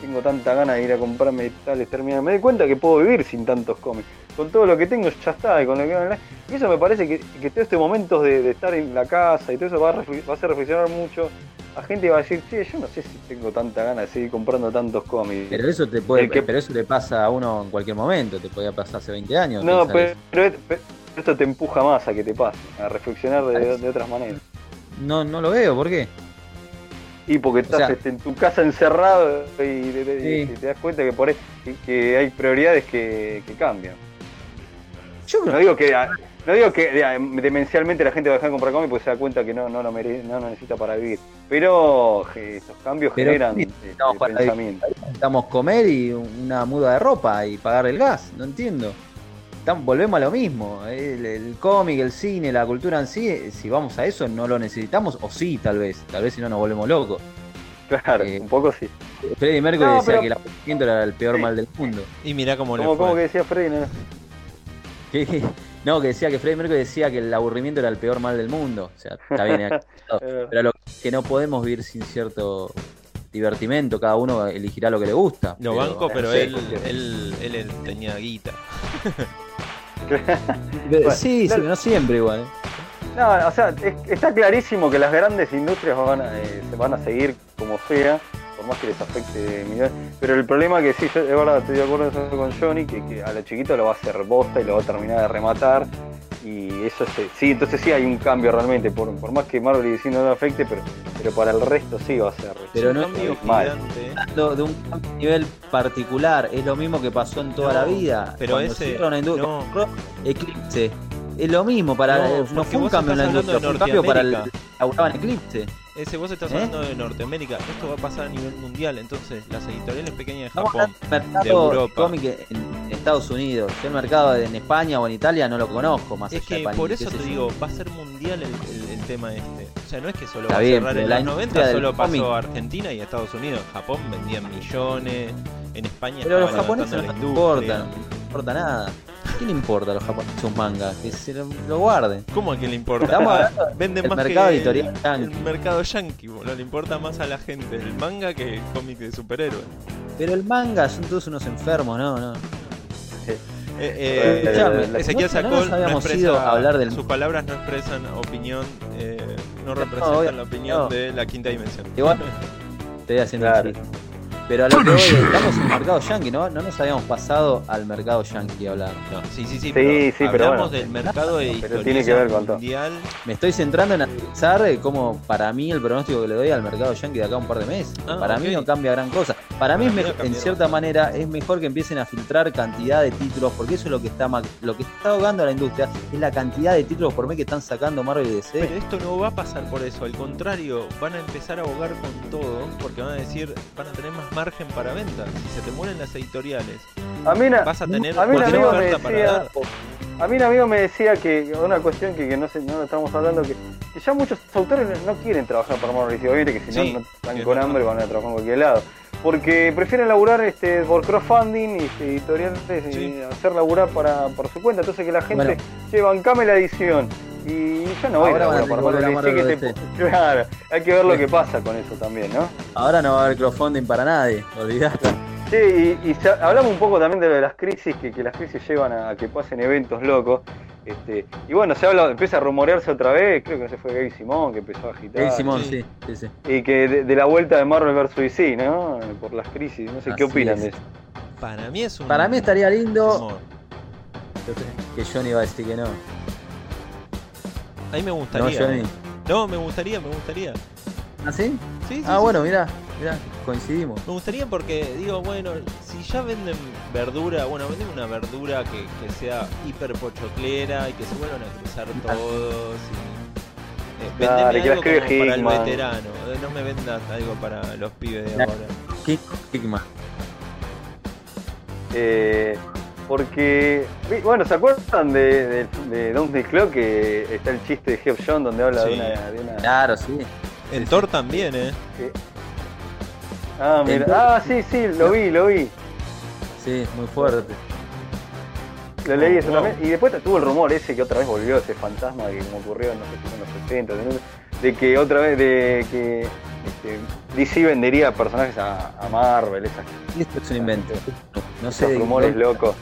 tengo tanta ganas de ir a comprarme tales terminales. Me doy cuenta que puedo vivir sin tantos cómics. Con todo lo que tengo ya está, y con lo que online. Y eso me parece que, que todo este momento de, de estar en la casa y todo eso va a, va a hacer reflexionar mucho. A gente va a decir, che, yo no sé si tengo tanta ganas de seguir comprando tantos cómics. Pero eso te puede, que- pero eso le pasa a uno en cualquier momento, te podía pasar hace 20 años. no, pero, pero es- pero esto te empuja más a que te pase, a reflexionar de, de otras maneras. no, no lo veo, ¿por qué? Y porque estás sea- este, en tu casa encerrado y, Sí. te das cuenta que por ahí que, que hay prioridades que, que cambian. Yo creo No digo que no digo que de- demencialmente la gente va a dejar de comprar cómics porque se da cuenta que no, no, lo, mere- no lo necesita para vivir. Pero estos cambios Pero generan sí, este, no, para pensamiento. necesitamos comer y una muda de ropa y pagar el gas, no entiendo. Estamos- volvemos a lo mismo, el, el cómic, el cine, la cultura en sí, eh, si vamos a eso no lo necesitamos, o sí tal vez, tal vez si no nos volvemos locos. Claro, Eh, un poco sí. Freddie Mercury No, decía pero- que el aburrimiento era el peor Sí. mal del mundo. Y mira cómo le Como, fue. como que decía Freddy, ¿no? Que- no, que decía que Freddie Mercury decía que el aburrimiento era el peor mal del mundo. O sea, está bien, pero lo que no podemos vivir sin cierto divertimento, cada uno elegirá lo que le gusta. Lo pero- banco, pero él, él, él, él tenía guita. Pero- sí, sí, claro. pero no siempre igual. No, o sea, es- está clarísimo que las grandes industrias van a, eh, se van a seguir como sea, por más que les afecte millones. Pero el problema que sí, yo de verdad estoy de acuerdo con Johnny, que, que a lo chiquito lo va a hacer bosta y lo va a terminar de rematar. Y eso se- sí, entonces sí hay un cambio realmente, por, por más que Marvel y DC no lo afecte, pero, pero para el resto sí va a ser. Pero no- cambio mal. Hablando de un nivel particular, es lo mismo que pasó en toda No, la vida. pero Cuando ese- no. Eclipse. Es lo mismo, para, No, fue un cambio en la industria, fue un cambio para el Eclipse. Ese vos estás ¿Eh? hablando de Norteamérica. Esto va a pasar a nivel mundial. Entonces, las editoriales pequeñas de Japón. del de mercado Europa. cómic en Estados Unidos. Yo el mercado en España o en Italia no lo conozco más Es allá que por eso te digo, va a ser mundial el, el- el tema este. O sea, no es que solo Está va bien, a cerrar en los industria 90, del solo pasó cómic- a Argentina y a Estados Unidos. Japón vendían millones, en España Pero los japoneses no importan, importa nada. ¿Qué le importa a los japoneses sus mangas? Que se lo, lo guarden. ¿Cómo a quién le importa? Estamos Ah, hablando Venden más mercado que editorial el, yankee. el mercado yankee, boludo. Le importa más a la gente el manga que el cómic de superhéroes. Pero el manga son todos unos enfermos, no, no. Eh, eh, Escuchame, Ezequiel no- no Sacol no habíamos expresa- ido a hablar del- sus palabras no expresan opinión, eh, no No, representan obvio- la opinión no. de la quinta dimensión. Igual estoy haciendo Claro. Pero a lo que voy, estamos en el mercado yankee, ¿no? No nos habíamos pasado al mercado yankee a hablar. No, sí, sí, sí, Sí, pero sí, pero hablamos bueno. del mercado editorial tiene que ver con todo. mundial. Me estoy centrando en analizar eh, cómo para mí el pronóstico que le doy al mercado yankee de acá a un par de meses. Ah, para mí no cambia gran cosa. Para mí, Para en cierta manera, es mejor que empiecen a filtrar cantidad de títulos, porque eso es lo que está lo que está ahogando a la industria, es la cantidad de títulos por mes que están sacando Marvel y DC. Pero esto no va a pasar por eso, al contrario, van a empezar a ahogar con todo, porque van a decir, van a tener más margen para venta. Si se te mueren las editoriales, A mí, na- vas a tener a mí un amigo me oferta para decía, dar. a mí un amigo me decía que una cuestión que, que no sé, no estamos hablando, que, que ya muchos autores no quieren trabajar para y obviamente que si Sí, no, no están con hambre van a trabajar en cualquier lado. Porque prefieren laburar este, por crowdfunding y este, editoriales y hacer laburar para, por su cuenta. Entonces que la gente, Bueno. che, bancame la edición. Y yo no voy Ahora a van a Marvel DC, que Claro, hay que ver lo que pasa con eso también, ¿no? Ahora no va a haber crowdfunding para nadie, olvidate. Sí, y, y se- hablamos un poco también de lo de las crisis, que, que las crisis llevan a, que pasen eventos locos. Este, y bueno, se habla, empieza a rumorearse otra vez, creo que ese fue Gaby Simón que empezó a agitar. Ey, Simón, sí. sí, sí, sí. Y que de, de la vuelta de Marvel vs. DC, ¿no? Por las crisis, no sé qué opinan es. de eso. Para mí es un. Para mí estaría lindo amor. que Johnny va a decir que no. A mí me No, gustaría. Johnny. No, me gustaría, me gustaría. ¿Ah, sí? Sí, sí, Ah, sí, bueno, sí. mirá, mirá, coincidimos. Me gustaría porque, digo, bueno, si ya venden verdura, bueno, venden una verdura que, que sea hiper pochoclera y que se vuelvan a cruzar todos. Y, eh, Claro, algo como para el Hickman. veterano, eh, no me vendas algo para los pibes de ahora. Kick, Kickman. Eh, porque, bueno, ¿se acuerdan de, de, de Doomsday Clock? Que está el chiste de Geoff John donde habla de Sí. una... De una Claro, sí. En Thor también, ¿eh? que- Ah, mira. El- ah, sí, sí, lo vi, lo vi. Sí, muy fuerte. Lo leí eso Oh, también. Y después tuvo el rumor ese que otra vez volvió ese fantasma que como ocurrió no sé en los 70, ¿no? de que otra vez de que este, DC vendería personajes a, a Marvel, esas, Esto es un invento. No sé esos rumores locos.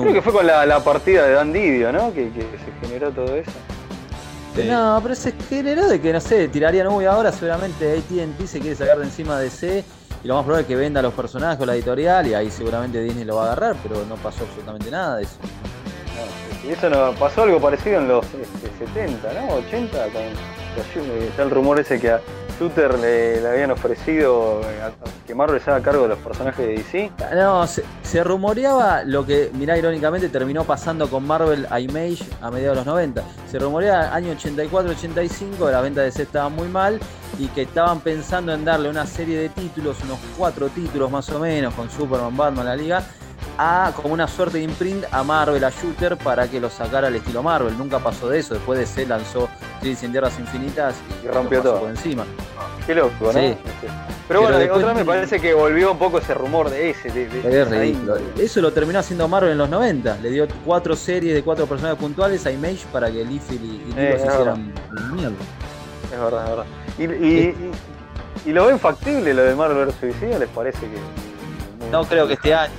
Creo que fue con la, la partida de Dan Didio, ¿no? Que, que se generó todo eso. Sí. No, pero se generó de que, no sé, tirarían, uy, ahora seguramente AT&T se quiere sacar de encima de DC y lo más probable es que venda los personajes o la editorial y ahí seguramente Disney lo va a agarrar, pero no pasó absolutamente nada de eso. No, y eso no, pasó algo parecido en los este, 70, ¿no? 80, con, con- está el rumor ese que a Shooter le, habían ofrecido eh, que Marvel se haga cargo de los personajes de DC. No, se, rumoreaba lo que, mirá, irónicamente terminó pasando con Marvel a Image a mediados de los 90. Se rumoreaba año 84-85, la venta de DC estaba muy mal y que estaban pensando en darle una serie de títulos, unos cuatro títulos más o menos, con Superman, Batman, la liga, a como una suerte de imprint a Marvel, a Shooter, para que lo sacara al estilo Marvel. Nunca pasó de eso. Después de DC lanzó Crisis en Tierras Infinitas y, Y rompió todo. por encima. Qué loco, ¿no? Sí. Sé. Pero, Pero bueno, después- otra me parece que volvió un poco ese rumor de ese. De, de- Es ridículo. Eso lo terminó haciendo Marvel en los 90. Le dio cuatro series de cuatro personajes puntuales a Image para que Liefeld y, y Eh, se hicieran mierda. Es verdad, es verdad. ¿Y, y, y, y lo ven factible lo de Marvel vs. Suicida? ¿Les parece que.? No creo que este año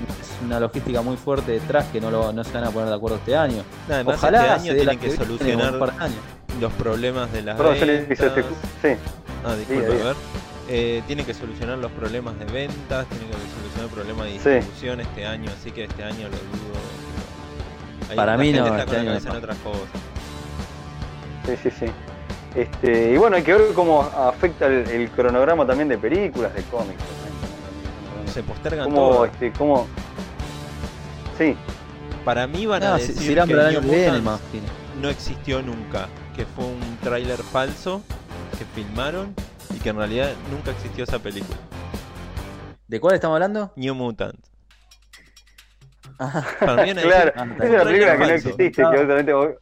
una logística muy fuerte detrás que no, lo, no se van a poner de acuerdo este año. Además, Ojalá este año tienen que solucionar los problemas de las Perdón, se le hizo ventas. Sí, Ah, disculpa, a ver. Eh, tiene que solucionar los problemas de ventas, tiene que solucionar el problema de Sí. distribución este año, así que este año lo dudo. Ahí Para mí no, está este con año no. otras cosas. sí, sí, sí. Este, y bueno, hay que ver cómo afecta el, el cronograma también de películas, de cómics. ¿no? Se postergan ¿Cómo, todo. este, cómo... Sí, Para mí van a No, decir si que New imagino. no existió nunca, que fue un tráiler falso que filmaron y que en realidad nunca existió esa película. ¿De cuál estamos hablando? New Mutant. Ah, claro. Ah, Es una película que no existe, que obviamente, ob-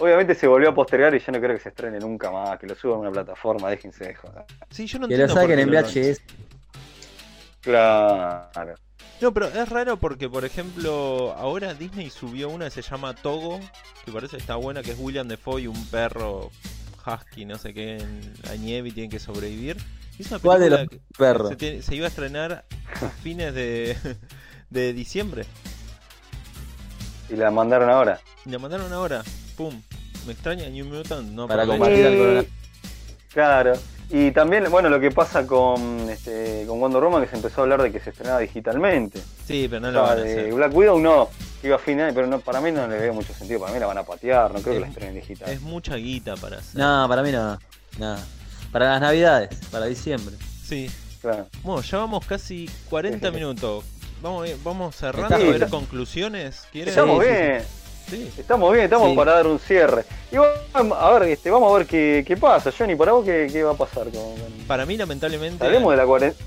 obviamente se volvió a postergar y yo no creo que se estrene nunca más, que lo suban a una plataforma, déjense de joder. Sí, yo no que lo saquen en VHS. Claro. No, pero es raro porque, por ejemplo, ahora Disney subió una que se llama Togo, que parece que está buena, que es William Defoe y un perro husky, no sé qué, en la nieve y tienen que sobrevivir. Es una ¿Cuál de los que perros? se, tiene- se iba a estrenar a fines de, de diciembre. Y la mandaron ahora. La mandaron ahora, pum. Me extraña New Mutant, no Para combatir al coronavirus. Claro. Y también, bueno, lo que pasa con, este, con Wonder Woman, que se empezó a hablar de que se estrenaba digitalmente. Sí, pero no O lo van a de hacer. Black Widow no, iba a fin de año, pero no, para mí no le veo mucho sentido. Para mí la van a patear, no creo que la Es- estrenen digital. Es mucha guita para hacer. No, para mí no. Nada. Para las navidades, para diciembre. Sí. Claro. Bueno, ya vamos casi 40 minutos. Vamos, ir- vamos cerrando Está a ver bien. conclusiones. ¿Quieren? Estamos sí, sí. bien, Sí. estamos bien, estamos Sí. para dar un cierre. Y vamos a ver, este, vamos a ver qué, qué pasa. Johnny, para vos, ¿qué, qué va a pasar? Con, Para mí, lamentablemente. Salimos de la cuarentena.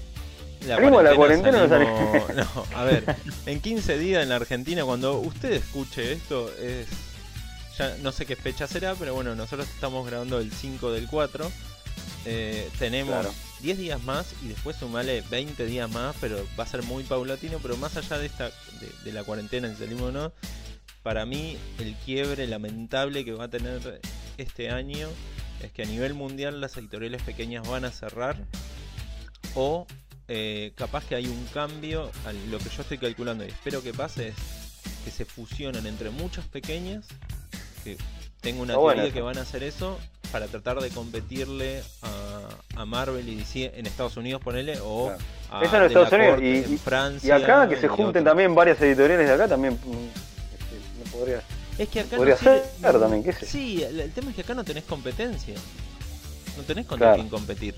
la salimos de la cuarentena o no salimos- No, a ver, en 15 días en la Argentina, cuando usted escuche esto, es. Ya no sé qué fecha será, pero bueno, nosotros estamos grabando el 5 del 4. Eh, tenemos Claro. 10 días más y después sumale 20 días más, pero va a ser muy paulatino. Pero más allá de esta de, de la cuarentena, si salimos o no, para mí el quiebre lamentable que va a tener este año es que a nivel mundial las editoriales pequeñas van a cerrar o eh, capaz que hay un cambio a lo que yo estoy calculando y espero que pase es que se fusionen entre muchas pequeñas que tengo una teoría que van a hacer eso para tratar de competirle a, a Marvel y DC en Estados Unidos ponele o Claro. a Eso en Estados Unidos, y- en Francia Y acá que se junten también varias editoriales de acá también. Podría. Es que acá Podría no ser también, qué sé. Sí, el, el tema es que acá no tenés competencia. No tenés contra Claro. quién competir.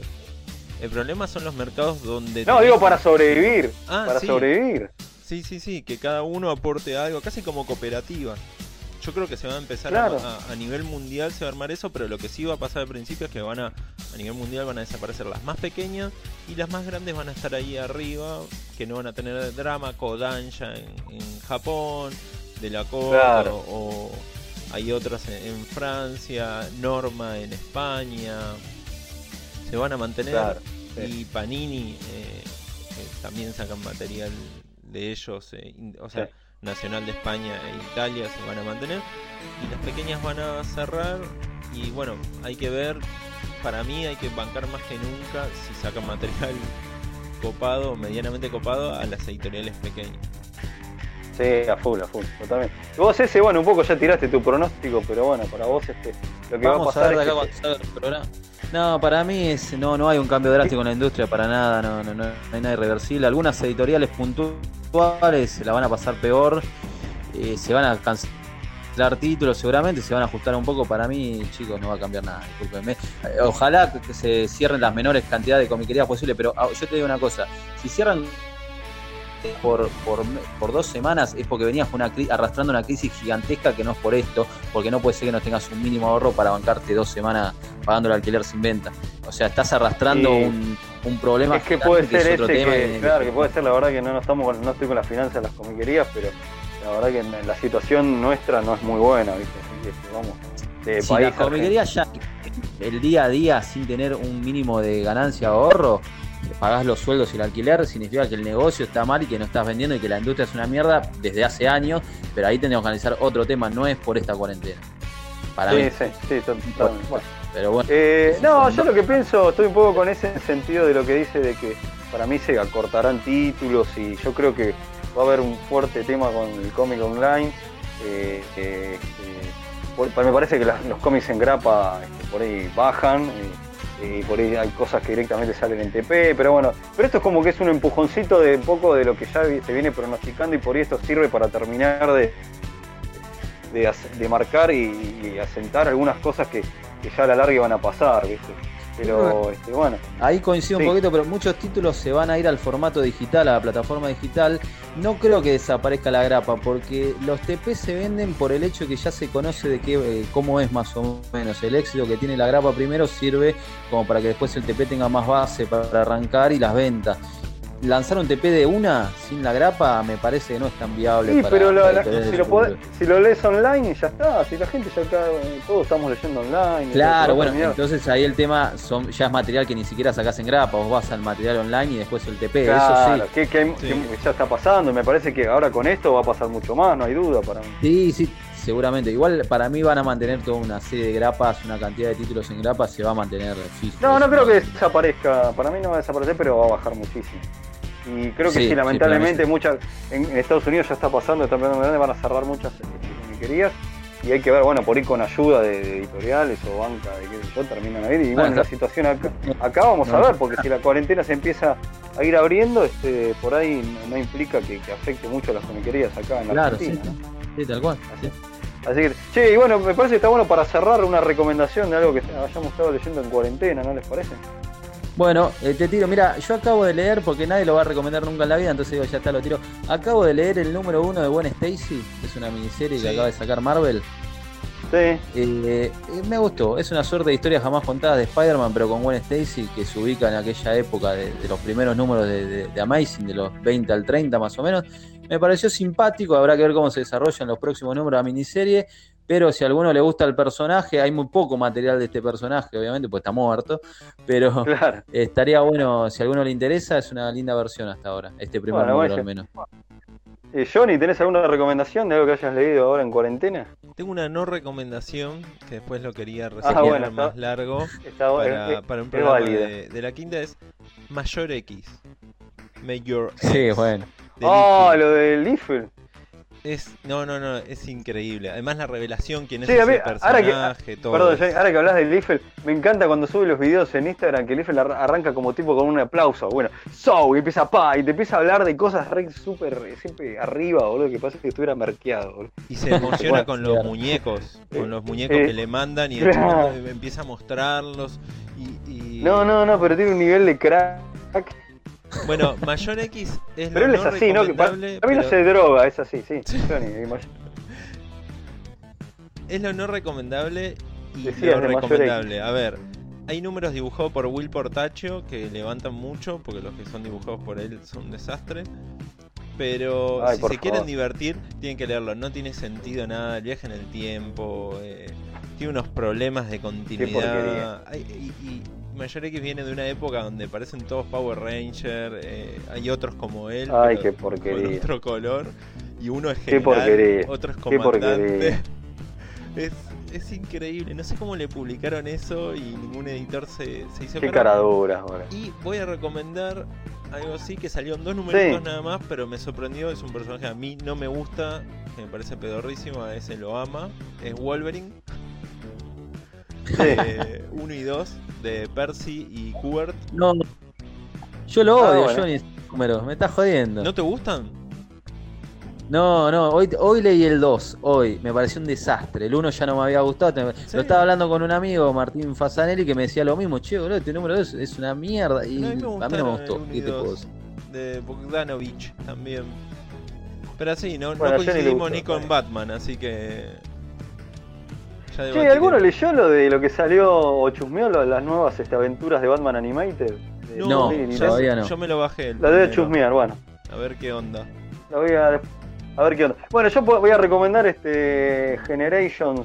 El problema son los mercados donde. No, tenés- digo para sobrevivir. Ah, para sí. sobrevivir. Sí, sí, sí, que cada uno aporte algo, casi como cooperativa. Yo creo que se va a empezar Claro. a, a- a nivel mundial, se va a armar eso, pero lo que sí va a pasar al principio es que van a, a nivel mundial van a desaparecer las más pequeñas y las más grandes van a estar ahí arriba, que no van a tener drama, Kodansha en, en Japón, de la Claro. o, o hay otras en, en Francia, Norma en España, se van a mantener Claro. y Panini eh, eh, también sacan material de ellos, eh, o sea, Sí. Nacional de España e Italia se van a mantener y las pequeñas van a cerrar y bueno, hay que ver, para mí hay que bancar más que nunca si sacan material copado, medianamente copado a las editoriales pequeñas. Sí, a full, a full, totalmente. Vos ese, bueno, un poco ya tiraste tu pronóstico, pero bueno, para vos este, lo que Vamos va a a ver pasar de acá es que el programa. No, para mí es, no, no hay un cambio drástico en la industria para nada, no, no, no hay nada irreversible. Algunas editoriales puntuales la van a pasar peor, eh, se van a cancelar títulos seguramente, se van a ajustar un poco. Para mí, chicos, no va a cambiar nada, discúlpenme. Eh, Ojalá que se cierren las menores cantidades de comiquerías posible, pero ah, yo te digo una cosa, si cierran por, por, por dos semanas es porque venías una arrastrando una crisis gigantesca que no es por esto, porque no puede ser que no tengas un mínimo ahorro para bancarte dos semanas pagando el alquiler sin venta. O sea, estás arrastrando Sí. un, un problema es que puede es ser otro ese tema que, claro, que puede ser la verdad que no, no estamos con- no estoy con las finanzas de las comiquerías, pero la verdad que en- la situación nuestra no es muy buena, ¿viste? Así que este, vamos, de si país las comiquerías ya el día a día sin tener un mínimo de ganancia o ahorro, pagás los sueldos y el alquiler, significa que el negocio está mal y que no estás vendiendo y que la industria es una mierda desde hace años, pero ahí tenemos que analizar otro tema, no es por esta cuarentena. Para sí, mí. sí, sí, totalmente. Bueno. Pero bueno. Eh, no, yo lo que pienso, estoy un poco con ese sentido de lo que dice de que para mí se acortarán títulos y yo creo que va a haber un fuerte tema con el cómic online. Eh, eh, por- me parece que los cómics en grapa este, por ahí bajan eh, y por ahí hay cosas que directamente salen en TP, pero bueno, pero esto es como que es un empujoncito de un poco de lo que ya se viene pronosticando y por ahí esto sirve para terminar de, de, marcar y, y asentar algunas cosas que, que ya a la larga van a pasar, ¿viste? Pero este, bueno, Ahí coincido Sí. un poquito, pero muchos títulos se van a ir al formato digital, a la plataforma digital. No creo que desaparezca la grapa, porque los TP se venden por el hecho que ya se conoce de qué, eh, cómo es más o menos. El éxito que tiene la grapa primero sirve como para que después el TP tenga más base para arrancar y las ventas. Lanzar un TP de una sin la grapa me parece que no es tan viable. sí, para- pero la- para la- interés si, lo podés- público. si lo lees online ya está, si la gente ya acá, todos estamos leyendo online. Claro, bueno, terminar. entonces ahí el tema son, ya es material que ni siquiera sacás en grapa, vos vas al material online y después el TP, Claro, eso sí. que, que Sí. ya está pasando, y me parece que ahora con esto va a pasar mucho más, no hay duda para mí. Sí, sí, seguramente. Igual para mí van a mantener toda una serie de grapas, una cantidad de títulos en grapas se va a mantener físico. No, no creo que desaparezca, para mí no va a desaparecer, pero va a bajar muchísimo. Y creo que Sí, lamentablemente muchas, en, en Estados Unidos ya está pasando, están grandes, van a cerrar muchas comiquerías y hay que ver, bueno, por ir con ayuda de, de editoriales o banca, de qué sé yo, terminan a ir. Y Ah, bueno, la situación acá, acá vamos a ver, porque si la cuarentena se empieza a ir abriendo, este, por ahí no, no implica que, que afecte mucho a las comiquerías acá en la Claro, Argentina. sí, ¿no? sí, tal cual. sí. Así que, che, y bueno, me parece que está bueno para cerrar una recomendación de algo que hayamos estado leyendo en cuarentena, ¿no les parece? Bueno, eh, te tiro, mira, yo acabo de leer, porque nadie lo va a recomendar nunca en la vida, entonces digo, ya está, lo tiro. Acabo de leer el número uno de Gwen Stacy, que es una miniserie que acaba de sacar Marvel. Sí, Eh, eh, me gustó, es una suerte de historias jamás contadas de Spider-Man, pero con Gwen Stacy, que se ubica en aquella época de, de los primeros números de, de- de Amazing, de los 20 al 30 más o menos. Me pareció simpático, habrá que ver cómo se desarrollan los próximos números de la miniserie, pero si a alguno le gusta el personaje, hay muy poco material de este personaje, obviamente, pues está muerto, pero claro. estaría bueno, si a alguno le interesa, es una linda versión hasta ahora, este primer Bueno, número al menos. Eh, Johnny, ¿tenés alguna recomendación de algo que hayas leído ahora en cuarentena? Tengo una no recomendación que después lo quería Ah, reseñar bueno, más está- largo Está, para, eh, para un es programa de, de la quinta es Mayor X. Mayor Sí, X, bueno. de Ah, Liefeld. lo de Liefeld. Es, no, no, no, es increíble. Además la revelación, quién es Sí, ese mí, ahora que- personaje, todo. Perdón, ahora que hablas de Liefeld, me encanta cuando sube los videos en Instagram que Liefeld ar- arranca como tipo con un aplauso. Bueno, so, y empieza pa, y te empieza a hablar de cosas re súper, siempre arriba, boludo, que parece que estuviera merqueado, boludo. Y se emociona Bueno, con los claro. muñecos, con los muñecos Eh, que le mandan y claro. empieza a mostrarlos. Y, y- No, no, no, pero tiene un nivel de crack. Bueno, Mayor X es Pero lo él es no así, ¿no? Que para, recomendable, para mí no pero- se droga, es así, sí. Es lo no recomendable y lo recomendable. A ver, hay números dibujados por Will Portacho que levantan mucho, porque los que son dibujados por él son un desastre. Pero Ay, si se quieren divertir, tienen que leerlo. No tiene sentido nada, el viaje en el tiempo, eh, tiene unos problemas de continuidad. porquería. Hay- y, y Mayor X viene de una época donde parecen todos Power Ranger, eh, hay otros como él, Ay, qué con porquería. otro color, y uno es general, otro es comandante. Es, es increíble, no sé cómo le publicaron eso y ningún editor se, se hizo Qué cara dura. Y voy a recomendar algo así que salió en dos numeritos Sí. nada más, pero me sorprendió. Es un personaje que a mí no me gusta, que me parece pedorrísimo, a ese lo ama. Es Wolverine. Eh, 1 y 2 de Percy y Kubert. No, yo lo Ah, odio, bueno. Johnny, ese número, me estás jodiendo. ¿No te gustan? No, no, hoy, hoy leí el 2, hoy, me pareció un desastre. El 1 ya no me había gustado. Lo estaba hablando con un amigo, Martín Fasanelli, que me decía lo mismo. Che, boludo, este número 2 es una mierda. Y No, a mí no me gustó. ¿Qué te puedo dos. decir? De Bogdanovich también. Pero así, no, no Bueno, coincidimos gustó, ni con Batman, así que. Ya Che. ¿alguno leyó lo de lo que salió o chusmeó lo las nuevas este, aventuras de Batman Animated? De No, Disney todavía no. Yo me lo bajé. el La debe primero. chusmear, bueno. A ver qué onda. La voy a, a ver qué onda. Bueno, yo voy a recomendar este Generations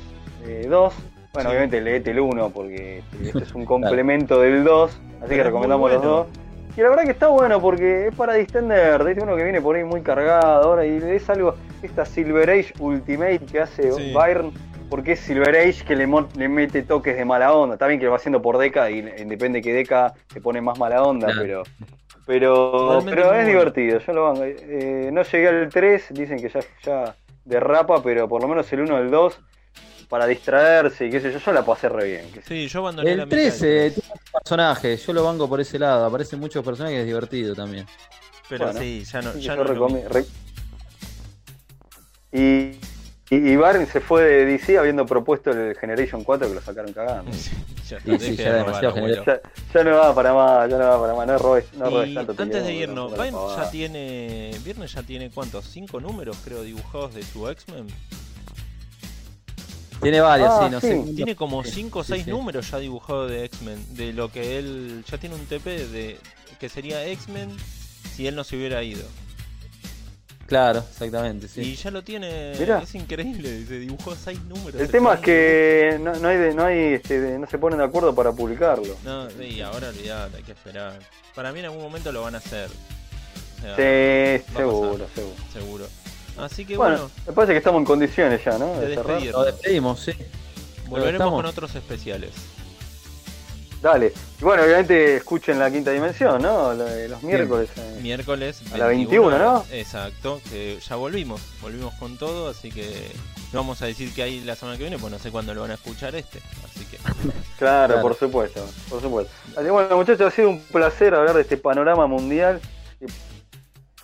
eh, 2, Bueno, Sí. obviamente leete el 1 porque este es un complemento del 2, así Pero que recomendamos muy los bueno. dos. Y la verdad que está bueno porque es para distender, ¿viste? uno que viene por ahí muy cargado ahora y es algo, esta Silver Age Ultimate que hace Sí. Byron, porque es Silver Age que le, le mete toques de mala onda. Está bien que lo va haciendo por Deca y eh, depende que Deca se pone más mala onda, Claro. pero pero, es bueno. divertido, yo lo banco. Eh, no llegué al 3, dicen que ya, ya derrapa, pero por lo menos el 1 el 2 para distraerse y qué sé yo, yo la pasé re bien. qué Sí, yo abandoné la El mitad del 13 tres. tiene personajes, yo lo banco por ese lado. Aparecen muchos personajes, es divertido también. Pero Bueno, sí, ya no. Ya yo no lo re- Y, y, y Barney se fue de DC habiendo propuesto el Generation 4 que lo sacaron cagando. mismo. ya está, Sí, sí, ya de demasiado robar. Ya, ya no va para más, ya no va para más, no robes, no robes Y tanto. te antes de irnos, no, Vine ya tiene. Viernes ya tiene cuántos? ¿Cinco números, creo, dibujados de su X-Men? Tiene varios, Ah, sí, no sí. sé. Tiene como Sí, 5 o sí, 6 sí. números ya dibujados de X-Men. De lo que él. Ya tiene un TP de. Que sería X-Men si él no se hubiera ido. Claro, exactamente, sí. Y ya lo tiene. Mirá. Es increíble. Se dibujó 6 números. El tema es que no, no hay, de- no hay, este, de- no se ponen de acuerdo para publicarlo. No, y ahora olvidate, hay que esperar. Para mí en algún momento lo van a hacer. O sea, Sí, seguro, seguro. seguro. Así que Bueno, bueno, me parece que estamos en condiciones ya, ¿no? de De cerrar. Nos despedimos, sí. Volveremos estamos. con otros especiales. Dale. Y bueno, obviamente escuchen la quinta dimensión, ¿no? Los miércoles. eh. Miércoles A la 21, ¿no? Exacto, que ya volvimos, volvimos con todo, así que no vamos a decir que hay la semana que viene, pues no sé cuándo lo van a escuchar este, así que Claro, Claro. por supuesto, por supuesto. Así que bueno, muchachos, ha sido un placer hablar de este panorama mundial.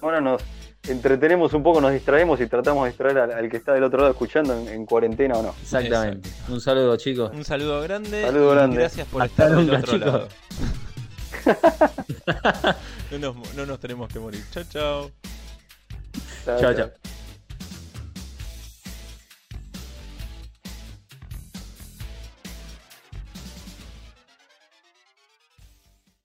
Ahora nos entretenemos un poco, nos distraemos y tratamos de distraer al, al que está del otro lado escuchando en, en cuarentena o no. Exactamente. Un saludo, chicos. un saludo grande Saludo y grande. gracias por Hasta estar del nunca, otro chicos. lado. no, nos, no nos tenemos que morir. Chao, chao. Chao, chao.